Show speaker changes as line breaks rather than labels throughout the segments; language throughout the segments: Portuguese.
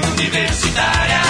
Universitária.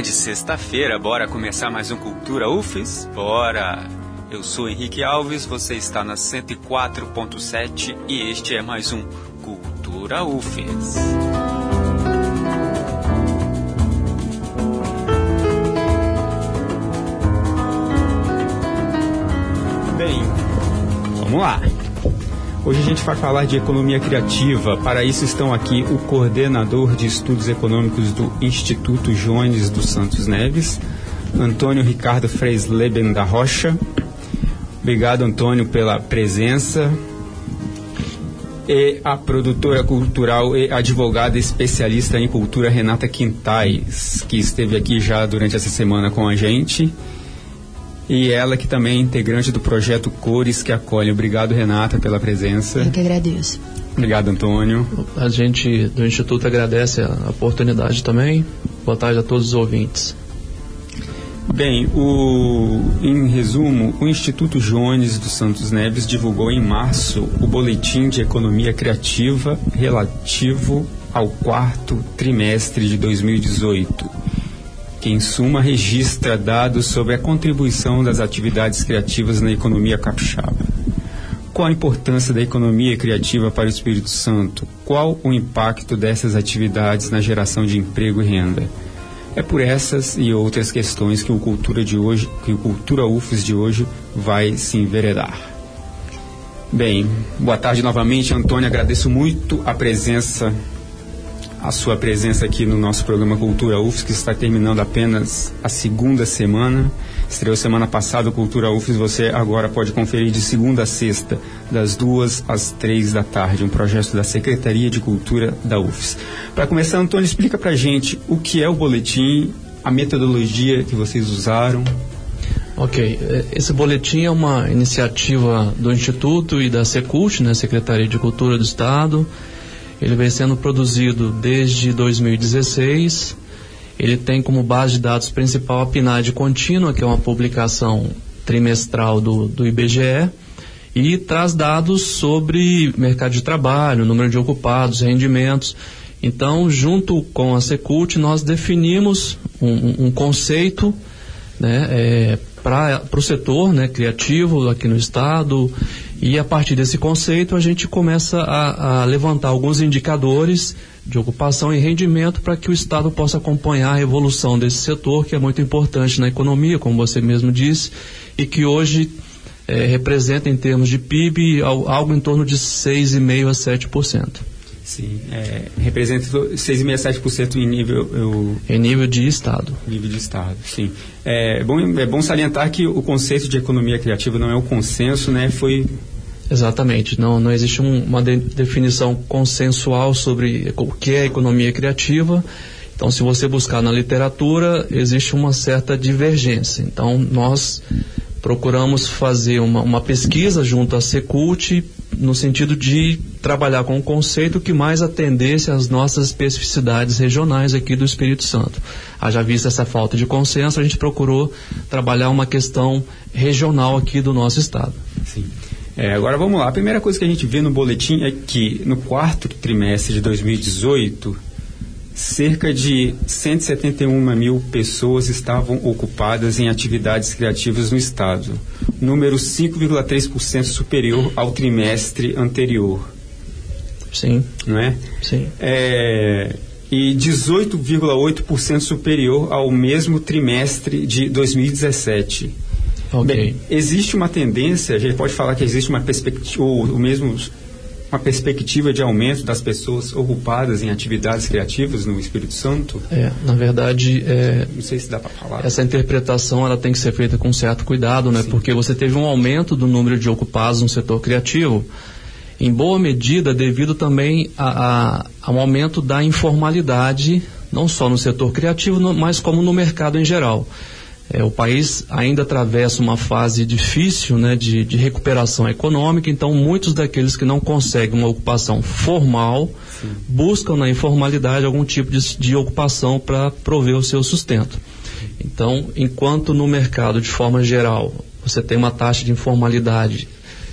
Tarde, sexta-feira, bora começar mais um Cultura UFES? Bora! Eu sou Henrique Alves, você está na 104.7 e este é mais um Cultura UFES.
Bem, vamos lá. Hoje a gente vai falar de economia criativa. Para isso estão aqui o coordenador de estudos econômicos do Instituto Jones dos Santos Neves, Antônio Ricardo Freisleben da Rocha. Obrigado, Antônio, pela presença. E a produtora cultural e advogada especialista em cultura Renata Quintais, que esteve aqui já durante essa semana com a gente. E ela que também é integrante do projeto Cores que Acolhe. Obrigado, Renata, pela presença.
Eu que agradeço.
Obrigado, Antônio.
A gente do Instituto agradece a oportunidade também. Boa tarde a todos os ouvintes.
Bem, o, em resumo, o Instituto Jones dos Santos Neves divulgou em março o Boletim de Economia Criativa relativo ao quarto trimestre de 2018 que em suma registra dados sobre a contribuição das atividades criativas na economia capixaba. Qual a importância da economia criativa para o Espírito Santo? Qual o impacto dessas atividades na geração de emprego e renda? É por essas e outras questões que o Cultura de hoje, que o Cultura UFES de hoje vai se enveredar. Bem, boa tarde novamente, Antônio. Agradeço muito a presença a sua presença aqui no nosso programa Cultura UFS, que está terminando apenas a segunda semana. Estreou semana passada o Cultura UFS, você agora pode conferir de segunda a sexta, das duas às três da tarde, um projeto da Secretaria de Cultura da UFS. Para começar, Antônio, explica para gente o que é o boletim, a metodologia que vocês usaram.
Ok, esse boletim é uma iniciativa do Instituto e da Secult, né, Secretaria de Cultura do Estado, ele vem sendo produzido desde 2016. Ele tem como base de dados principal a PNAD contínua, que é uma publicação trimestral do, do IBGE, e traz dados sobre mercado de trabalho, número de ocupados, rendimentos. Então, junto com a Secult, nós definimos um, um conceito né, é, para o setor né, criativo aqui no Estado e a partir desse conceito, a gente começa a, a levantar alguns indicadores de ocupação e rendimento para que o Estado possa acompanhar a evolução desse setor, que é muito importante na economia, como você mesmo disse, e que hoje é, representa, em termos de PIB, algo em torno de 6,5% a 7%.
Sim, é, representa 6,5% 7% em nível... Eu,
em nível de Estado.
Nível de Estado, sim. É bom, é bom salientar que o conceito de economia criativa não é o consenso, né? Foi
Exatamente. Não, não existe um, uma de, definição consensual sobre o que é economia criativa. Então, se você buscar na literatura, existe uma certa divergência. Então, nós procuramos fazer uma, uma pesquisa junto à Secult no sentido de trabalhar com um conceito que mais atendesse às nossas especificidades regionais aqui do Espírito Santo. Haja vista essa falta de consenso, a gente procurou trabalhar uma questão regional aqui do nosso estado.
Sim. É, agora vamos lá. A primeira coisa que a gente vê no boletim é que no quarto trimestre de 2018, cerca de 171 mil pessoas estavam ocupadas em atividades criativas no Estado, número 5,3% superior ao trimestre anterior.
Sim.
Não é?
Sim.
É, e 18,8% superior ao mesmo trimestre de 2017.
Ok.
Bem, existe uma tendência, a gente pode falar que existe uma perspectiva, ou mesmo uma perspectiva de aumento das pessoas ocupadas em atividades criativas no Espírito Santo?
É, na verdade, é,
não sei se dá para falar.
Essa interpretação ela tem que ser feita com certo cuidado, né? Sim. Porque você teve um aumento do número de ocupados no setor criativo, em boa medida devido também a, a, a um aumento da informalidade, não só no setor criativo, mas como no mercado em geral. É, o país ainda atravessa uma fase difícil né, de, de, recuperação econômica, então muitos daqueles que não conseguem uma ocupação formal Sim. buscam na informalidade algum tipo de, de ocupação para prover o seu sustento. Então, enquanto no mercado, de forma geral, você tem uma taxa de informalidade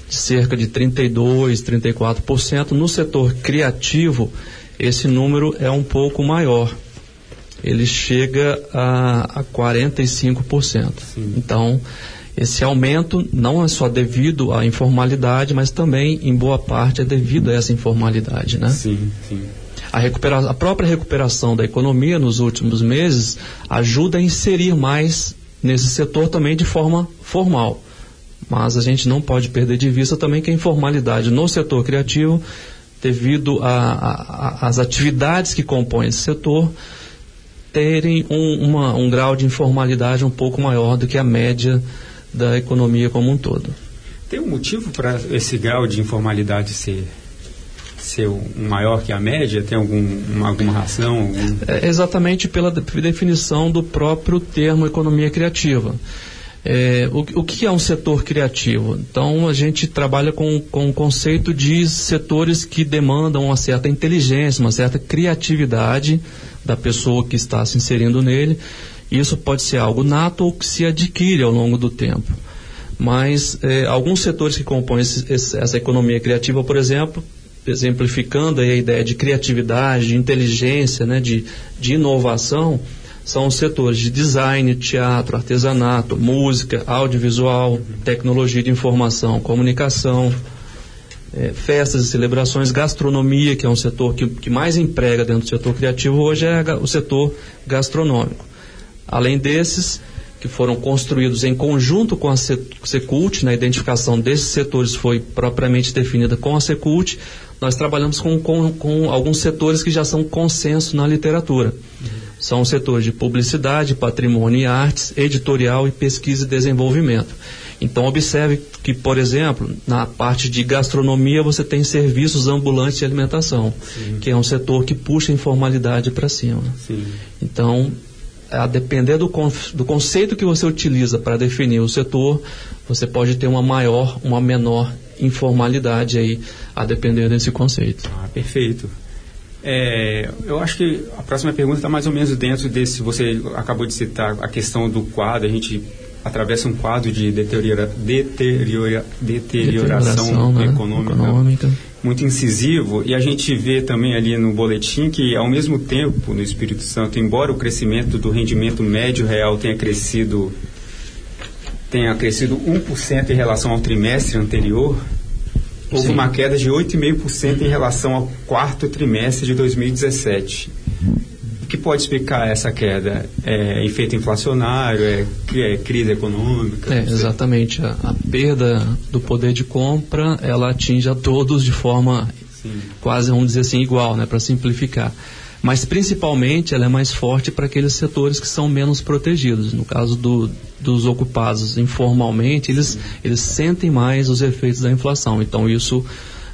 de cerca de 32%, 34%, no setor criativo, esse número é um pouco maior ele chega a, a 45%. Sim. Então, esse aumento não é só devido à informalidade, mas também, em boa parte, é devido a essa informalidade, né?
Sim, sim.
A, recupera a própria recuperação da economia nos últimos meses ajuda a inserir mais nesse setor também de forma formal. Mas a gente não pode perder de vista também que a informalidade no setor criativo, devido às atividades que compõem esse setor, terem um, uma, um grau de informalidade um pouco maior do que a média da economia como um todo.
Tem um motivo para esse grau de informalidade ser ser maior que a média? Tem algum, uma, alguma razão? Algum...
É exatamente pela definição do próprio termo economia criativa. É, o, o, que é um setor criativo? Então, a gente trabalha com, com o conceito de setores que demandam uma certa inteligência, uma certa criatividade da pessoa que está se inserindo nele. Isso pode ser algo nato ou que se adquire ao longo do tempo. Mas é, alguns setores que compõem esse, esse, essa economia criativa, por exemplo, exemplificando a ideia de criatividade, de inteligência, né, de, de inovação, são os setores de design, teatro, artesanato, música, audiovisual, tecnologia de informação, comunicação, é, festas e celebrações, gastronomia, que é um setor que, que mais emprega dentro do setor criativo, hoje é o setor gastronômico. Além desses, que foram construídos em conjunto com a Secult, na identificação desses setores foi propriamente definida com a Secult, nós trabalhamos com, com, com alguns setores que já são consenso na literatura. Uhum. São os setores de publicidade, patrimônio e artes, editorial e pesquisa e desenvolvimento. Então, observe que, por exemplo, na parte de gastronomia você tem serviços ambulantes de alimentação, Sim. que é um setor que puxa a informalidade para cima. Sim. Então, a depender do, do conceito que você utiliza para definir o setor, você pode ter uma maior, uma menor informalidade aí, a depender desse conceito.
Ah, perfeito. É, eu acho que a próxima pergunta está mais ou menos dentro desse. Você acabou de citar a questão do quadro. A gente atravessa um quadro de deteriora, deteriora, deterioração, né? econômica, econômica, muito incisivo e a gente vê também ali no boletim que ao mesmo tempo no Espírito Santo, embora o crescimento do rendimento médio real tenha crescido tenha crescido 1% em relação ao trimestre anterior, houve Sim. uma queda de 8,5% em relação ao quarto trimestre de 2017 o que pode explicar essa queda? É efeito inflacionário? É, é crise econômica?
É, exatamente. A, a, perda do poder de compra, ela atinge a todos de forma Sim. quase, vamos dizer assim, igual, né, para simplificar. Mas, principalmente, ela é mais forte para aqueles setores que são menos protegidos. No caso do, dos ocupados informalmente, eles, eles sentem mais os efeitos da inflação. Então, isso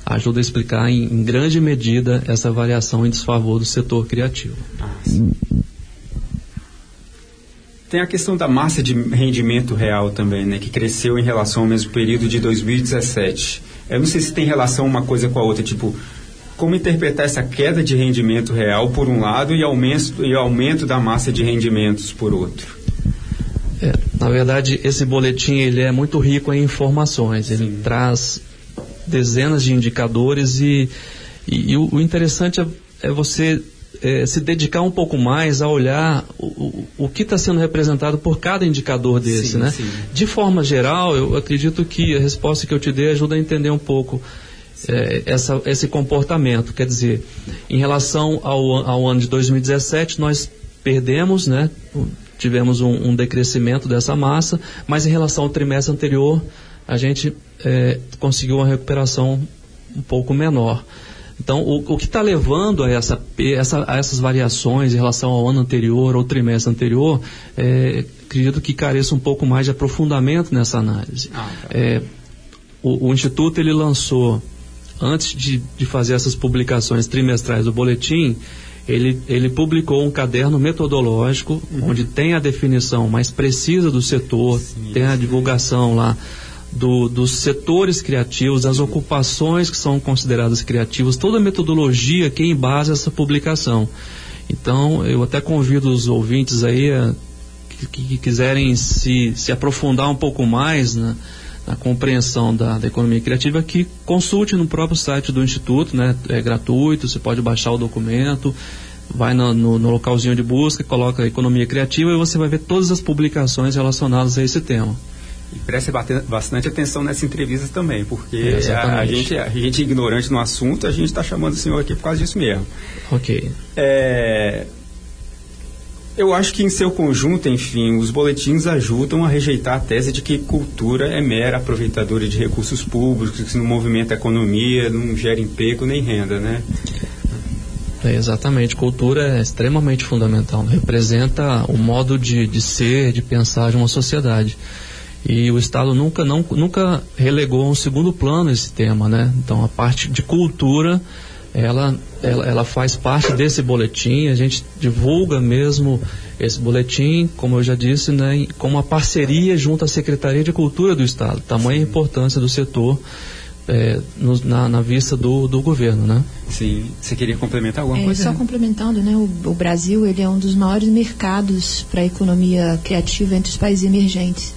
ajuda a explicar em, em grande medida essa variação em desfavor do setor criativo. Ah,
Tem a questão da massa de rendimento real também, né, que cresceu em relação ao mesmo período de 2017. Eu não sei se tem relação uma coisa com a outra, tipo, como interpretar essa queda de rendimento real por um lado e aumento, e aumento da massa de rendimentos por outro?
É, na verdade, esse boletim ele é muito rico em informações. Ele Sim. traz dezenas de indicadores e, e, e o, o, interessante é, é você é, se dedicar um pouco mais a olhar o, o, o que está sendo representado por cada indicador desse, sim, né? Sim. De forma geral, eu acredito que a resposta que eu te dei ajuda a entender um pouco é, essa, esse comportamento. Quer dizer, em relação ao, ao ano de 2017, nós perdemos, né? Tivemos um, um decrescimento dessa massa, mas em relação ao trimestre anterior, a gente é, conseguiu uma recuperação um pouco menor. Então, o, o que está levando a, essa, essa, a essas variações em relação ao ano anterior ou trimestre anterior, é, acredito que careça um pouco mais de aprofundamento nessa análise. Ah, tá. é, o, o, Instituto ele lançou, antes de, de fazer essas publicações trimestrais do boletim, ele, ele publicou um caderno metodológico uhum. onde tem a definição mais precisa do setor, sim, tem a divulgação lá do, dos setores criativos, das ocupações que são consideradas criativas, toda a metodologia que embasa essa publicação. Então, eu até convido os ouvintes aí a, que, que, quiserem se, se aprofundar um pouco mais na, na compreensão da, da, economia criativa que consulte no próprio site do Instituto, né? É gratuito, você pode baixar o documento, vai no, no, no localzinho de busca, coloca economia criativa e você vai ver todas as publicações relacionadas a esse tema.
E preste bastante atenção nessa entrevista também, porque é, a, a, gente, a gente é ignorante no assunto, a gente está chamando o senhor aqui por causa disso mesmo.
Ok.
É, eu acho que em seu conjunto, enfim, os boletins ajudam a rejeitar a tese de que cultura é mera aproveitadora de recursos públicos, que não movimenta a economia, não gera emprego nem renda, né?
É, exatamente, cultura é extremamente fundamental, representa o modo de, de ser, de pensar de uma sociedade. E o Estado nunca, não, nunca relegou a um segundo plano esse tema, né? Então a parte de cultura, ela, ela, ela faz parte desse boletim, a gente divulga mesmo esse boletim, como eu já disse, né, com uma parceria junto à Secretaria de Cultura do Estado. Tamanha importância do setor é, no, na, na, vista do, do governo, né?
Sim. Você queria complementar alguma
é,
coisa?
Só complementando, né? O, o Brasil ele é um dos maiores mercados para a economia criativa entre os países emergentes.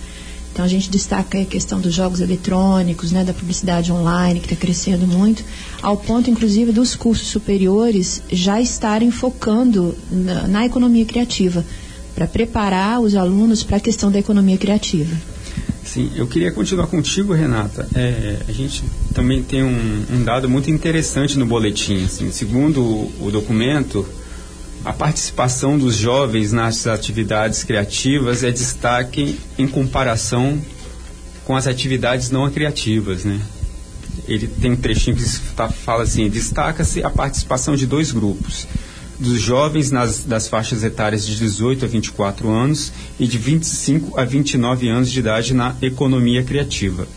Então a gente destaca a questão dos jogos eletrônicos, né, da publicidade online que está crescendo muito, ao ponto inclusive dos cursos superiores já estarem focando na, na economia criativa para preparar os alunos para a questão da economia criativa.
Sim, eu queria continuar contigo, Renata. É, a gente também tem um, um, dado muito interessante no boletim. Assim, segundo o, o documento, a participação dos jovens nas atividades criativas é destaque em comparação com as atividades não criativas, né? Ele tem um trechinho que fala assim: destaca-se a participação de dois grupos, dos jovens nas, das faixas etárias de 18 a 24 anos e de 25 a 29 anos de idade na economia criativa.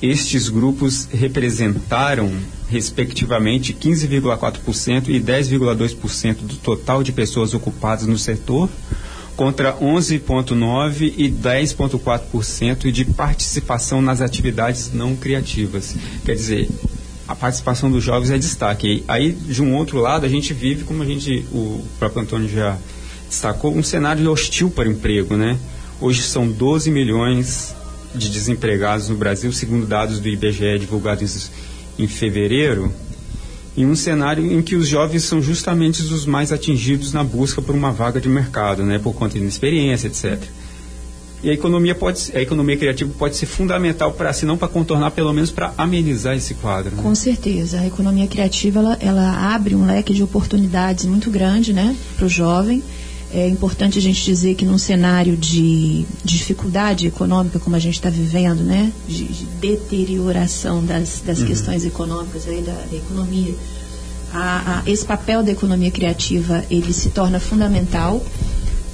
Estes grupos representaram respectivamente 15,4% e 10,2% do total de pessoas ocupadas no setor, contra 11,9% e 10,4% de participação nas atividades não criativas. Quer dizer, a participação dos jovens é destaque. Aí, de um outro lado, a gente vive, como a gente, o próprio Antônio já destacou, um cenário hostil para o emprego, né? Hoje são 12 milhões de desempregados no Brasil, segundo dados do IBGE divulgados em fevereiro, em um cenário em que os jovens são justamente os mais atingidos na busca por uma vaga de mercado, né, por conta de inexperiência, etc. E a economia pode, a economia criativa pode ser fundamental para, se não para contornar, pelo menos para amenizar esse quadro. Né?
Com certeza, a economia criativa ela, ela abre um leque de oportunidades muito grande, né, para o jovem é importante a gente dizer que num cenário de, dificuldade econômica como a gente está vivendo, né, de, de, deterioração das, das uhum. questões econômicas aí da, da economia, a, a, esse papel da economia criativa ele se torna fundamental.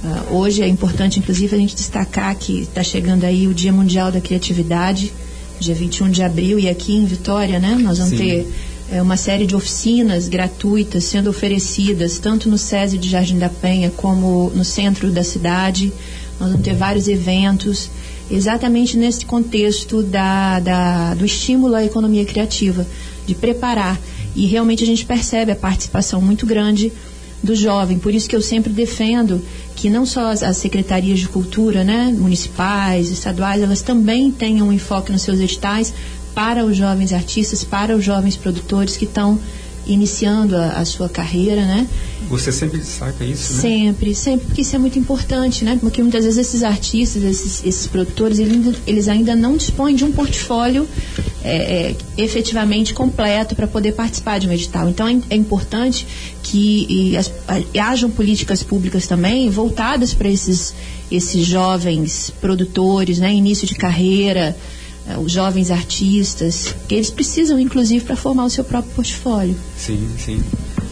Uh, hoje é importante, inclusive, a gente destacar que está chegando aí o Dia Mundial da Criatividade, dia 21 de abril, e aqui em Vitória, né, nós vamos Sim. ter é, uma série de oficinas gratuitas sendo oferecidas tanto no SESI de Jardim da Penha como no centro da cidade. Nós vamos ter vários eventos exatamente nesse contexto da, da, do estímulo à economia criativa, de preparar. E realmente a gente percebe a participação muito grande do jovem. Por isso que eu sempre defendo que não só as, as, secretarias de cultura, né, municipais, estaduais, elas também tenham um enfoque nos seus editais para os jovens artistas, para os jovens produtores que estão iniciando a, a, sua carreira, né?
Você sempre destaca isso,
né? Sempre, sempre, porque isso é muito importante, né? Porque muitas vezes esses artistas, esses, esses produtores, eles, eles, ainda não dispõem de um portfólio é, é, efetivamente completo para poder participar de um edital. Então é, é importante que as, a, hajam políticas públicas também voltadas para esses, esses jovens produtores, né? Início de carreira, os jovens artistas, que eles precisam, inclusive, para formar o seu próprio portfólio.
Sim, sim.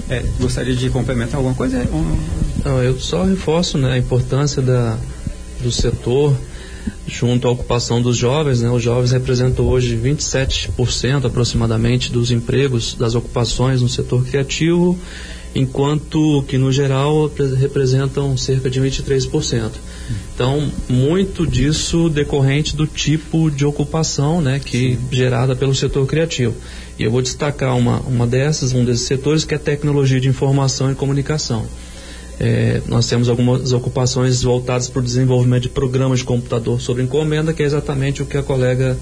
É, gostaria de complementar alguma coisa?
Não, eu só reforço né, a importância da, do setor junto à ocupação dos jovens. Né? Os jovens representam hoje 27% aproximadamente dos empregos, das ocupações no setor criativo enquanto que no geral representam cerca de 23%. Então, muito disso decorrente do tipo de ocupação né, que gerada pelo setor criativo. E eu vou destacar uma, uma dessas, um desses setores, que é tecnologia de informação e comunicação. É, nós temos algumas ocupações voltadas para o desenvolvimento de programas de computador sobre encomenda, que é exatamente o que a colega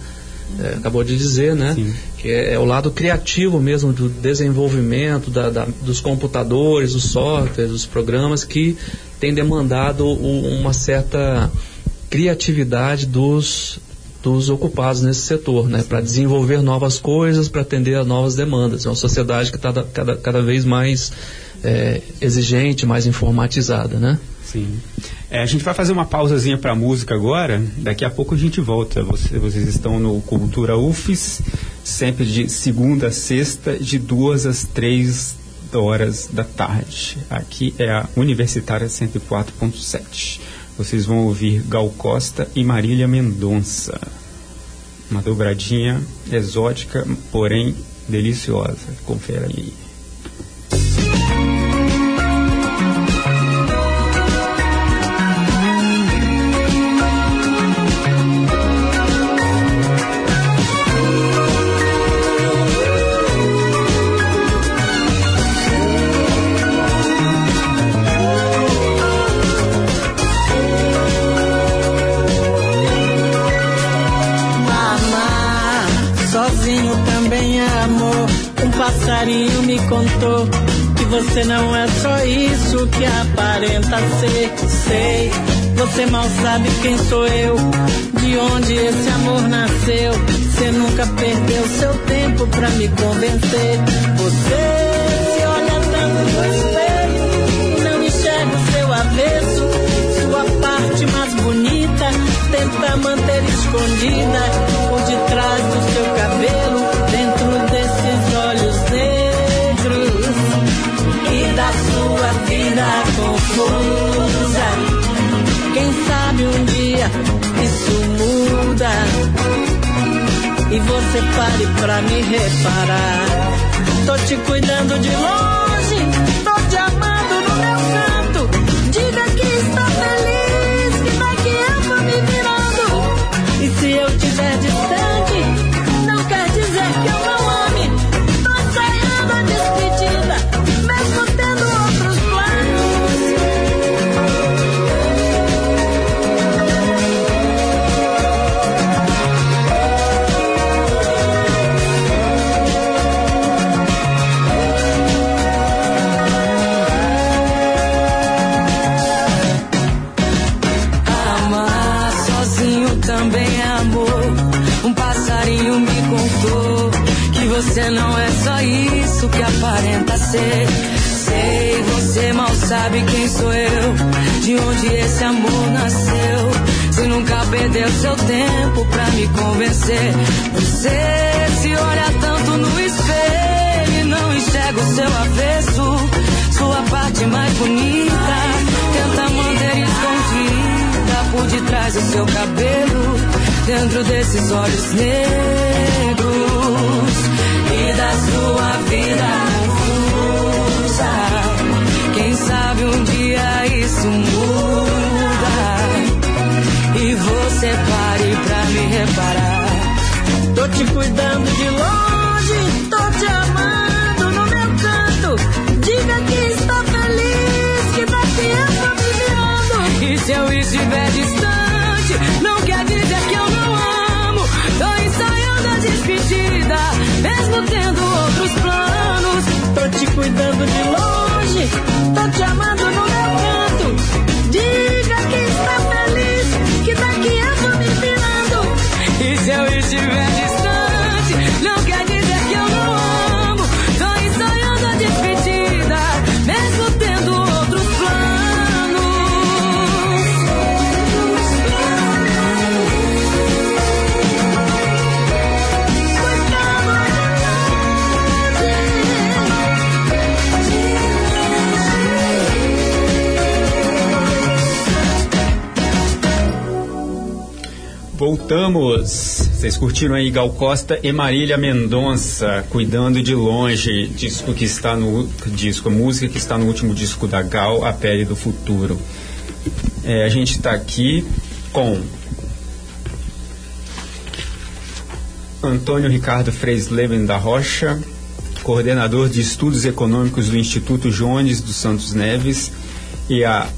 é, acabou de dizer, né? Sim. Que é, é, o lado criativo mesmo do desenvolvimento da, da, dos computadores, os softwares, os programas que tem demandado o, uma certa criatividade dos dos ocupados nesse setor, né, para desenvolver novas coisas, para atender a novas demandas. É uma sociedade que está cada, cada vez mais é, exigente, mais informatizada, né?
Sim. É, a gente vai fazer uma pausazinha para música agora. Daqui a pouco a gente volta. Você, vocês estão no Cultura UFES, sempre de segunda a sexta, de duas às três horas da tarde. Aqui é a Universitária 104.7. Vocês vão ouvir Gal Costa e Marília Mendonça. Uma dobradinha exótica, porém deliciosa. Confere aí.
Você não é só isso que aparenta ser. Sei, você mal sabe quem sou eu, de onde esse amor nasceu. Você nunca perdeu seu tempo pra me convencer. Você se olha tanto no espelho e não enxerga o seu avesso. Sua parte mais bonita tenta manter escondida por detrás do isso muda e você pare pra me reparar. Tô te cuidando de longe, não é só isso que aparenta ser. Sei, você mal sabe quem sou eu, de onde esse amor nasceu. Se nunca perdeu seu tempo pra me convencer. Você se olha tanto no espelho e não enxerga o seu avesso. Sua parte mais bonita, tenta manter escondida por detrás do seu cabelo, dentro desses olhos negros da sua vida confusa. Quem sabe um dia isso muda e você pare pra me reparar. Tô te cuidando de longe, te cuidando de longe, tô te amando no
voltamos. Vocês curtiram aí Gal Costa e Marília Mendonça, cuidando de longe, disco que está no disco, música que está no último disco da Gal, A Pele do Futuro. É, a gente está aqui com Antônio Ricardo Freisleben da Rocha, coordenador de estudos econômicos do Instituto Jones dos Santos Neves, e a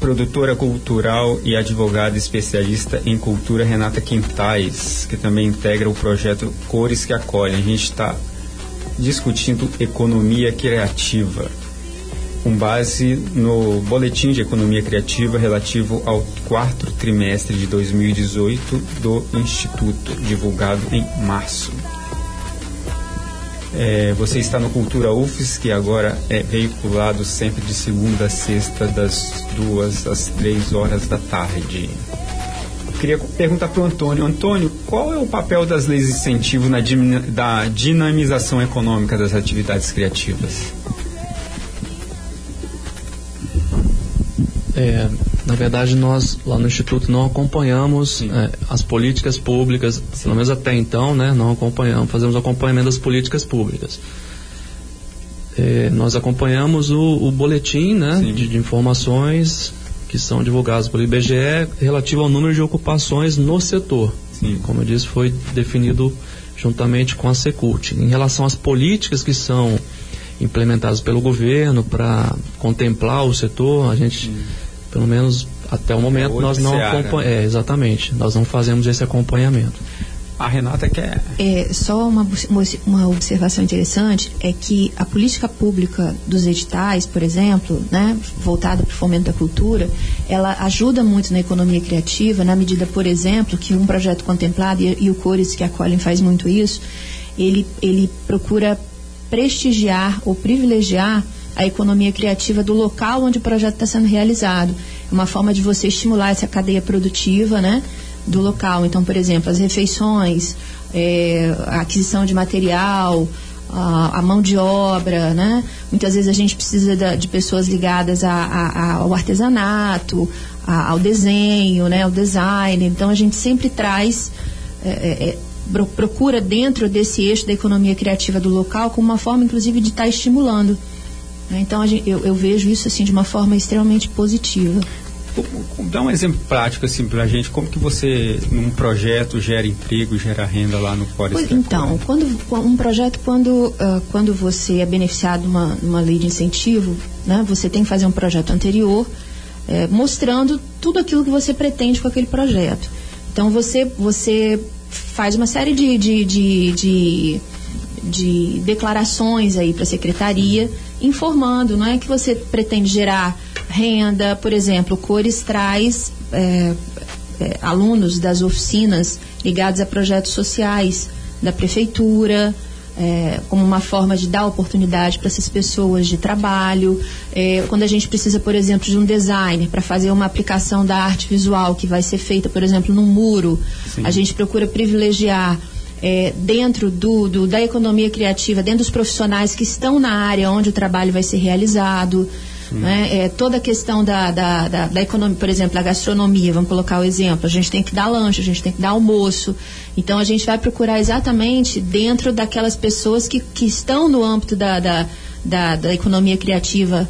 produtora cultural e advogada especialista em cultura Renata Quintais, que também integra o projeto Cores que Acolhem. A gente está discutindo economia criativa, com base no Boletim de Economia Criativa relativo ao quarto trimestre de 2018 do Instituto, divulgado em março. É, você está no Cultura UFES, que agora é veiculado sempre de segunda a sexta, das duas às três horas da tarde. Queria perguntar para o Antônio. Antônio, qual é o papel das leis de incentivo na da dinamização econômica das atividades criativas?
É, na verdade, nós lá no Instituto não acompanhamos é, as políticas públicas, Sim. pelo menos até então, né, não acompanhamos, fazemos acompanhamento das políticas públicas. É, nós acompanhamos o, o boletim né, de, de, informações que são divulgados pelo IBGE relativo ao número de ocupações no setor. Sim. Como eu disse, foi definido juntamente com a Secult. Em relação às políticas que são implementadas pelo governo para contemplar o setor, a gente pelo menos até o momento, é nós não acompanhamos. Né? É, exatamente. Nós não fazemos esse acompanhamento.
A Renata quer.
É, só uma, uma observação interessante é que a política pública dos editais, por exemplo, né, voltada para o fomento da cultura, ela ajuda muito na economia criativa, na medida, por exemplo, que um projeto contemplado, e, e o Cores que acolhem faz muito isso, ele, ele procura prestigiar ou privilegiar a economia criativa do local onde o projeto está sendo realizado. É uma forma de você estimular essa cadeia produtiva, né? Do local. Então, por exemplo, as refeições, é, a aquisição de material, a, a, mão de obra, né? Muitas vezes a gente precisa de pessoas ligadas a, a, ao artesanato, ao desenho, né? Ao design. Então, a gente sempre traz... É, é, procura dentro desse eixo da economia criativa do local como uma forma, inclusive, de estar tá estimulando? Então gente, eu, eu, vejo isso assim de uma forma extremamente positiva.
Dá um exemplo prático assim para a gente, como que você num projeto gera emprego, gera renda lá no Forest
Então, quando um projeto quando uh, quando você é beneficiado de uma, uma lei de incentivo, né, você tem que fazer um projeto anterior é, mostrando tudo aquilo que você pretende com aquele projeto. Então você você faz uma série de, de, de, de, de declarações aí para a secretaria informando, não é que você pretende gerar renda, por exemplo, Cores traz é, é, alunos das oficinas ligados a projetos sociais da prefeitura, é, como uma forma de dar oportunidade para essas pessoas de trabalho. É, quando a gente precisa, por exemplo, de um designer para fazer uma aplicação da arte visual que vai ser feita, por exemplo, num muro, Sim. a gente procura privilegiar é, dentro do, do, da economia criativa, dentro dos profissionais que estão na área onde o trabalho vai ser realizado. Né? É, toda a questão da, da, da, da, economia, por exemplo, a gastronomia, vamos colocar o exemplo, a gente tem que dar lanche, a gente tem que dar almoço. Então a gente vai procurar exatamente dentro daquelas pessoas que, que estão no âmbito da, da, da, da economia criativa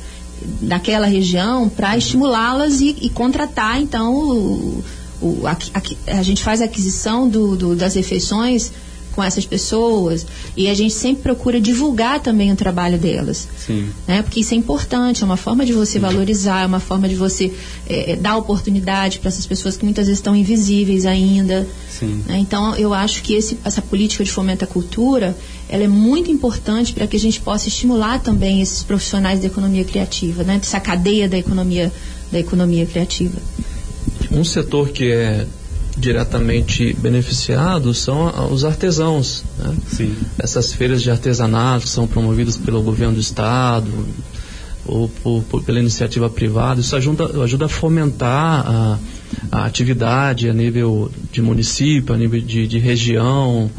daquela região para estimulá-las e, e, contratar então o, o, a, a, a, gente faz a aquisição do, do, das refeições com essas pessoas e a gente sempre procura divulgar também o trabalho delas. Sim. Né? Porque isso é importante, é uma forma de você valorizar, é uma forma de você é, é dar oportunidade para essas pessoas que muitas vezes estão invisíveis ainda. Né? Então, eu acho que esse, essa política de fomento à cultura ela é muito importante para que a gente possa estimular também esses profissionais da economia criativa, né? essa cadeia da economia, da economia criativa.
Um setor que é diretamente beneficiados são os artesãos. Né? Essas feiras de artesanato que são promovidas pelo governo do estado ou por, por, pela iniciativa privada, isso ajuda, ajuda a fomentar a, a, atividade a nível de município, a nível de, de região,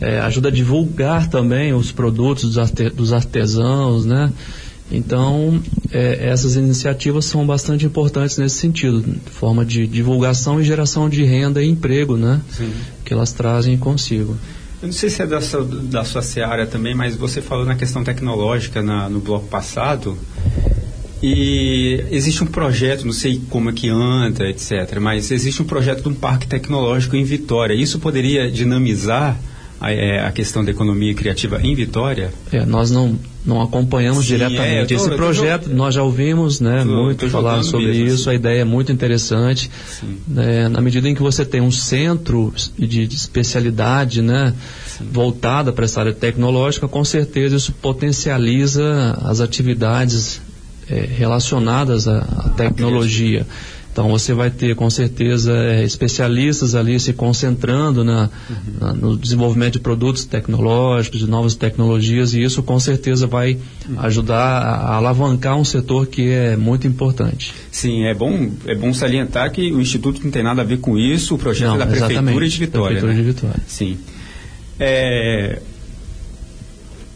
é, ajuda a divulgar também os produtos dos, arte, dos artesãos, né? Então, é, essas iniciativas são bastante importantes nesse sentido, forma de divulgação e geração de renda e emprego, né? Sim. Que elas trazem consigo.
Eu não sei se é da sua, da sua seara também, mas você falou na questão tecnológica na, no bloco passado. E existe um projeto, não sei como é que anda, etc., mas existe um projeto de um parque tecnológico em Vitória. Isso poderia dinamizar a, é, a questão da economia criativa em Vitória?
É, nós não, não acompanhamos Sim, diretamente é, tô, esse projeto, tô, nós já ouvimos né, tô, muito falar sobre isso, assim. a ideia é muito interessante. Né, na medida em que você tem um centro de, de especialidade né, voltada para essa área tecnológica, com certeza isso potencializa as atividades é, relacionadas à, à tecnologia. Então você vai ter com certeza é, especialistas ali se concentrando na, uhum. na, no desenvolvimento de produtos tecnológicos, de novas tecnologias e isso com certeza vai ajudar a, a, alavancar um setor que é muito importante.
Sim, é bom é bom salientar que o instituto não tem nada a ver com isso, o projeto não, é da prefeitura de Vitória.
Prefeitura
né?
de Vitória.
Sim. É,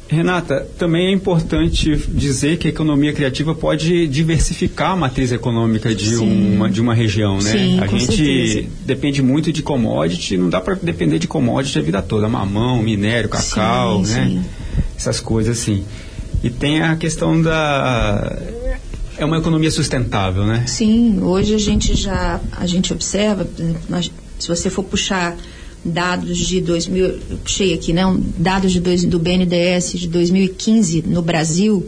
Renata, também é importante dizer que a economia criativa pode diversificar a matriz econômica de, uma, de uma região, né?
Sim,
a gente
certeza.
depende muito de commodity, não dá para depender de commodity a vida toda, mamão, minério, cacau,
sim,
né?
Sim.
Essas coisas assim. E tem a questão da é uma economia sustentável, né?
Sim, hoje a gente já a gente observa, nós, se você for puxar dados de 2000, eu puxei aqui, né, um, dados de dois, do BNDES de 2015 no Brasil,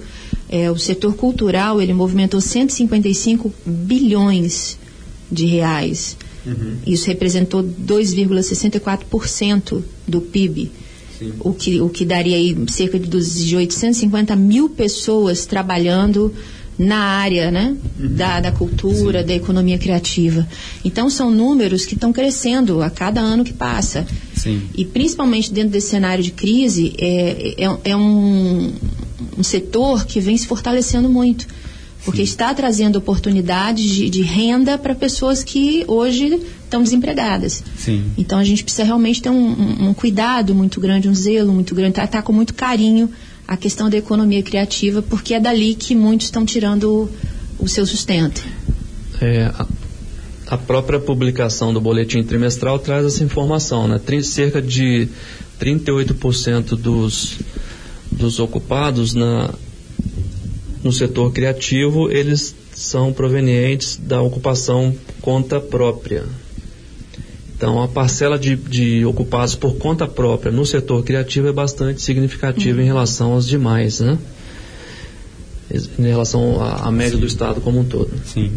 é, o setor cultural ele movimentou 155 bilhões de reais. Uhum. Isso representou 2,64% do PIB. O que, o que daria aí cerca de, de 850 mil pessoas trabalhando na área né, da, da cultura, Sim. da economia criativa. Então, são números que estão crescendo a cada ano que passa.
Sim.
E, principalmente dentro desse cenário de crise, é, é, é um, um setor que vem se fortalecendo muito. Porque Sim. está trazendo oportunidades de, de renda para pessoas que hoje estão desempregadas.
Sim.
Então, a gente precisa realmente ter um, um, um cuidado muito grande, um zelo muito grande, tratar com muito carinho a questão da economia criativa, porque é dali que muitos estão tirando o, seu sustento.
É, a, própria publicação do boletim trimestral traz essa informação, né? Cerca de 38% dos, dos ocupados na, no setor criativo, eles são provenientes da ocupação conta própria. Então, a parcela de, de, ocupados por conta própria no setor criativo é bastante significativa uhum. em relação aos demais, né? Em relação à, à média Sim. do Estado como um todo.
Sim.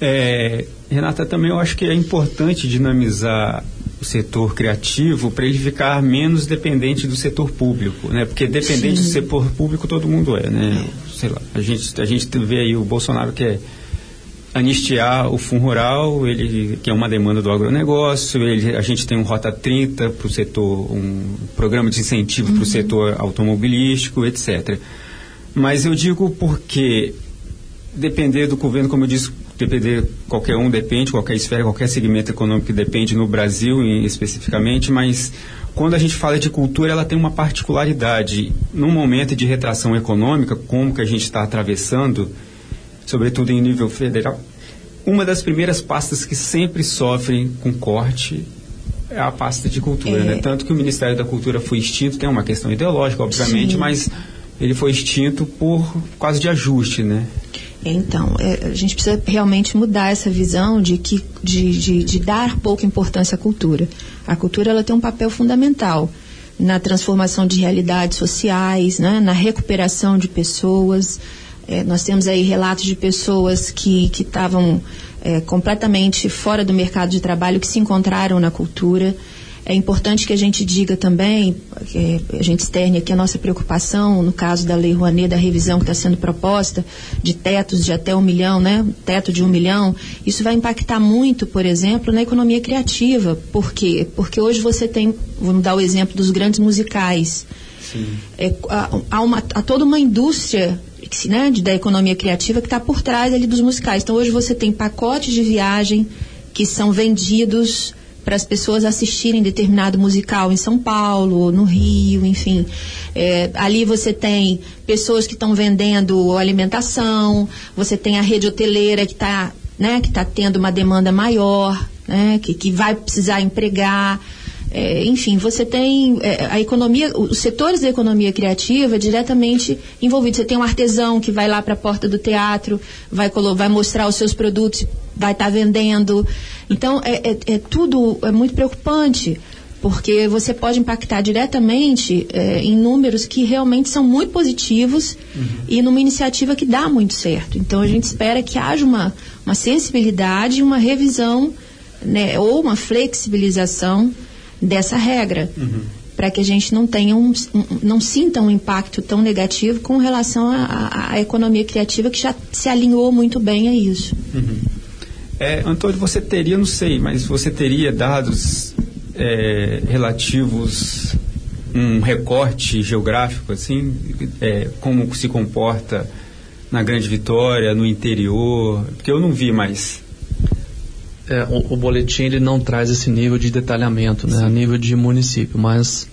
É, Renata, também eu acho que é importante dinamizar o setor criativo para ele ficar menos dependente do setor público, né? Porque dependente Sim. do setor público todo mundo é, né? Sei lá, a gente, a gente vê aí o Bolsonaro que é anistiar o fundo rural, ele, que é uma demanda do agronegócio, ele, a gente tem um Rota 30 para o setor, um programa de incentivo uhum. para o setor automobilístico, etc. Mas eu digo porque depender do governo, como eu disse, depender qualquer um depende, qualquer esfera, qualquer segmento econômico depende no Brasil em, especificamente, mas quando a gente fala de cultura, ela tem uma particularidade. Num momento de retração econômica, como que a gente está atravessando, sobretudo em nível federal, uma das primeiras pastas que sempre sofrem com corte é a pasta de cultura, é. né? Tanto que o Ministério da Cultura foi extinto, tem uma questão ideológica, obviamente, Sim. mas ele foi extinto por quase de ajuste, né?
Então, é, a gente precisa realmente mudar essa visão de, que, de, de, de, dar pouca importância à cultura. A cultura ela tem um papel fundamental na transformação de realidades sociais, né? na recuperação de pessoas, é, nós temos aí relatos de pessoas que estavam é, completamente fora do mercado de trabalho, que se encontraram na cultura. É importante que a gente diga também, a gente externe aqui a nossa preocupação no caso da Lei Rouanet, da revisão que está sendo proposta, de tetos de até um milhão, né? Teto de um milhão. Isso vai impactar muito, por exemplo, na economia criativa. Por quê? Porque hoje você tem, vamos dar o exemplo dos grandes musicais. É, há, uma, há toda uma indústria né, da economia criativa que está por trás ali dos musicais. Então hoje você tem pacotes de viagem que são vendidos as pessoas assistirem determinado musical em São Paulo, no Rio, enfim. É, ali você tem pessoas que estão vendendo alimentação, você tem a rede hoteleira que está né, que tá tendo uma demanda maior, né, que, que vai precisar empregar. É, enfim, você tem é, a economia, os setores da economia criativa diretamente envolvidos. Você tem um artesão que vai lá para a porta do teatro, vai, vai mostrar os seus produtos, vai estar tá vendendo. Então, é, é, é, tudo é muito preocupante, porque você pode impactar diretamente é, em números que realmente são muito positivos uhum. e numa iniciativa que dá muito certo. Então, a gente espera que haja uma, uma sensibilidade, uma revisão né, ou uma flexibilização dessa regra. Uhum. Para que a gente não tenha um, um, não sinta um impacto tão negativo com relação à economia criativa que já se alinhou muito bem a isso.
Uhum. É, Antônio, você teria, não sei, mas você teria dados é, relativos um recorte geográfico assim, é, como se comporta na Grande Vitória, no interior, porque eu não vi mais
é, o, o, boletim ele não traz esse nível de detalhamento, né, a nível de município, mas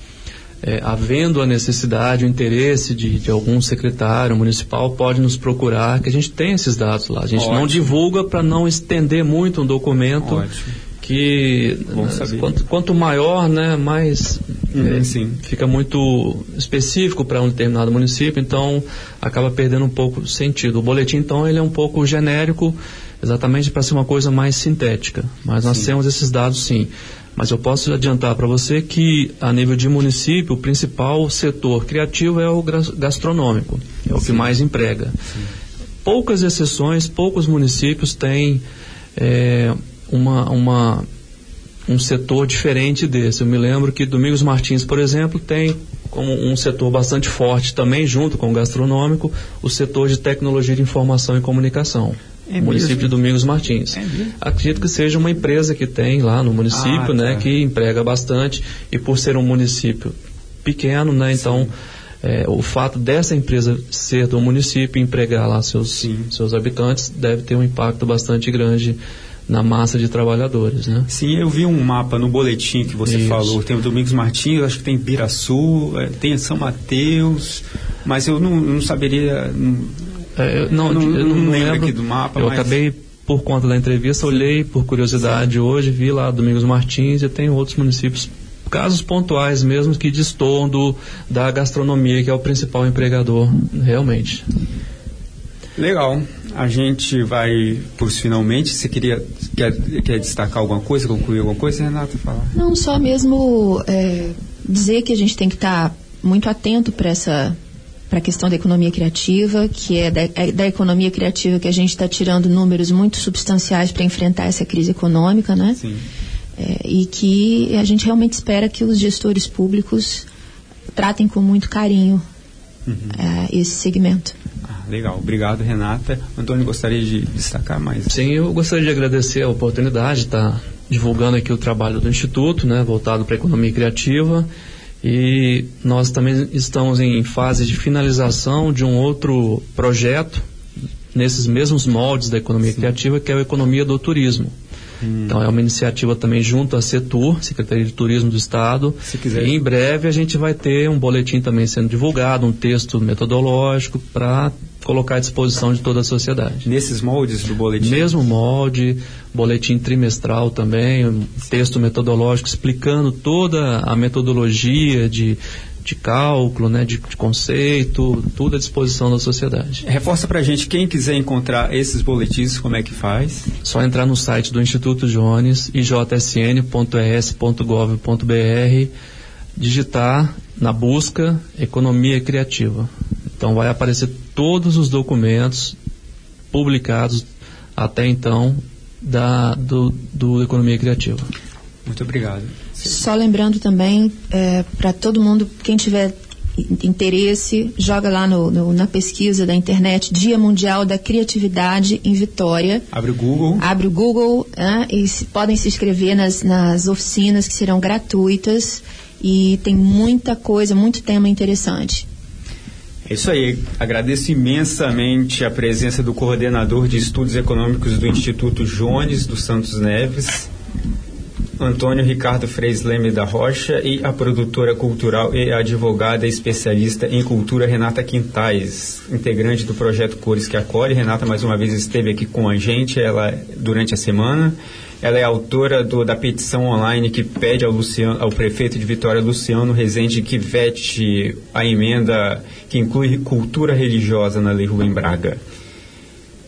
é, havendo a necessidade, o interesse de, de, algum secretário municipal, pode nos procurar, que a gente tem esses dados lá. A gente Ótimo. não divulga para não estender muito um documento Ótimo. que né, quanto, quanto, maior, né, mais uhum, é, fica muito específico para um determinado município, então acaba perdendo um pouco o sentido. O boletim, então, ele é um pouco genérico exatamente para ser uma coisa mais sintética. Mas nós sim. temos esses dados sim. Mas eu posso adiantar para você que, a nível de município, o principal setor criativo é o gastronômico, é o sim. que mais emprega. Sim. Poucas exceções, poucos municípios têm é, uma, uma, um setor diferente desse. Eu me lembro que Domingos Martins, por exemplo, tem como um setor bastante forte também, junto com o gastronômico, o setor de tecnologia de informação e comunicação. É município de Domingos Martins. É Acredito que seja uma empresa que tem lá no município, ah, né, tá. que emprega bastante e por ser um município pequeno, né, então é, o fato dessa empresa ser do município e empregar lá seus seus habitantes deve ter um impacto bastante grande na massa de trabalhadores, né?
Sim, eu vi um mapa no boletim que você Isso. falou. Tem o Domingos Martins, acho que tem Piraçu, é, tem São Mateus, mas eu não, não saberia. Não,
é, eu, não, não, eu não, não lembro, aqui do mapa. Eu mas... acabei por conta da entrevista, olhei por curiosidade Sim. hoje, vi lá Domingos Martins e tem outros municípios casos pontuais mesmo que destoam do, da gastronomia, que é o principal empregador, realmente.
Legal. A gente vai por finalmente. Você queria quer, quer destacar alguma coisa, concluir alguma coisa, Renata? Falar?
Não, só mesmo é, dizer que a gente tem que estar tá muito atento para essa para a questão da economia criativa, que é da, é da economia criativa que a gente está tirando números muito substanciais para enfrentar essa crise econômica, né? Sim. É, e que a gente realmente espera que os gestores públicos tratem com muito carinho uhum. é, esse segmento.
Ah, legal, obrigado Renata. Antônio, gostaria de destacar mais?
Sim, eu gostaria de agradecer a oportunidade de estar divulgando aqui o trabalho do Instituto, né, voltado para a economia criativa e nós também estamos em fase de finalização de um outro projeto nesses mesmos moldes da economia Sim. criativa, que é a economia do turismo. Hum. Então é uma iniciativa também junto à Setur, Secretaria de Turismo do Estado. Se quiser. E em breve a gente vai ter um boletim também sendo divulgado, um texto metodológico para colocar à disposição de toda a sociedade.
Nesses moldes do boletim?
Mesmo molde, boletim trimestral também, um texto metodológico explicando toda a metodologia de, de cálculo, né, de, de, conceito, tudo à disposição da sociedade.
Reforça para a gente, quem quiser encontrar esses boletins, como é que faz?
Só entrar no site do Instituto Jones, ijsn.es.gov.br, digitar na busca Economia Criativa. Então vai aparecer todos os documentos publicados até então da, do, do Economia Criativa.
Muito obrigado.
Só lembrando também, é, para todo mundo, quem tiver interesse, joga lá no, no, na pesquisa da internet Dia Mundial da Criatividade em Vitória.
Abre o Google.
Abre o Google né, e se, podem se inscrever nas, nas oficinas que serão gratuitas e tem muita coisa, muito tema interessante.
Isso aí. Agradeço imensamente a presença do coordenador de estudos econômicos do Instituto Jones dos Santos Neves. Antônio Ricardo Freis Leme da Rocha e a produtora cultural e advogada especialista em cultura Renata Quintais, integrante do projeto Cores que Acolhe. Renata mais uma vez esteve aqui com a gente ela durante a semana. Ela é autora do, da petição online que pede ao, Luciano, ao prefeito de Vitória, Luciano Rezende, que vete a emenda que inclui cultura religiosa na Lei Rubem Braga.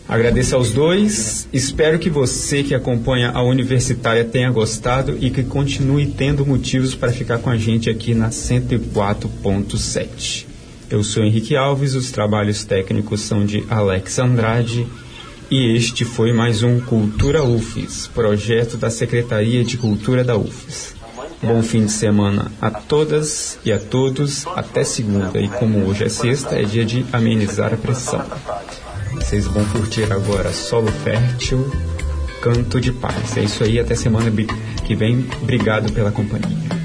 Agradeço aos dois. Espero que você que acompanha a Universitária tenha gostado e que continue tendo motivos para ficar com a gente aqui na 104.7. Eu sou Henrique Alves, os trabalhos técnicos são de Alex Andrade e este foi mais um Cultura UFES, projeto da Secretaria de Cultura da UFES. Bom fim de semana a todas e a todos. Até segunda. E como hoje é sexta, é dia de amenizar a pressão. Vocês vão curtir agora Solo Fértil, Canto de Paz. É isso aí, até semana que vem. Obrigado pela companhia.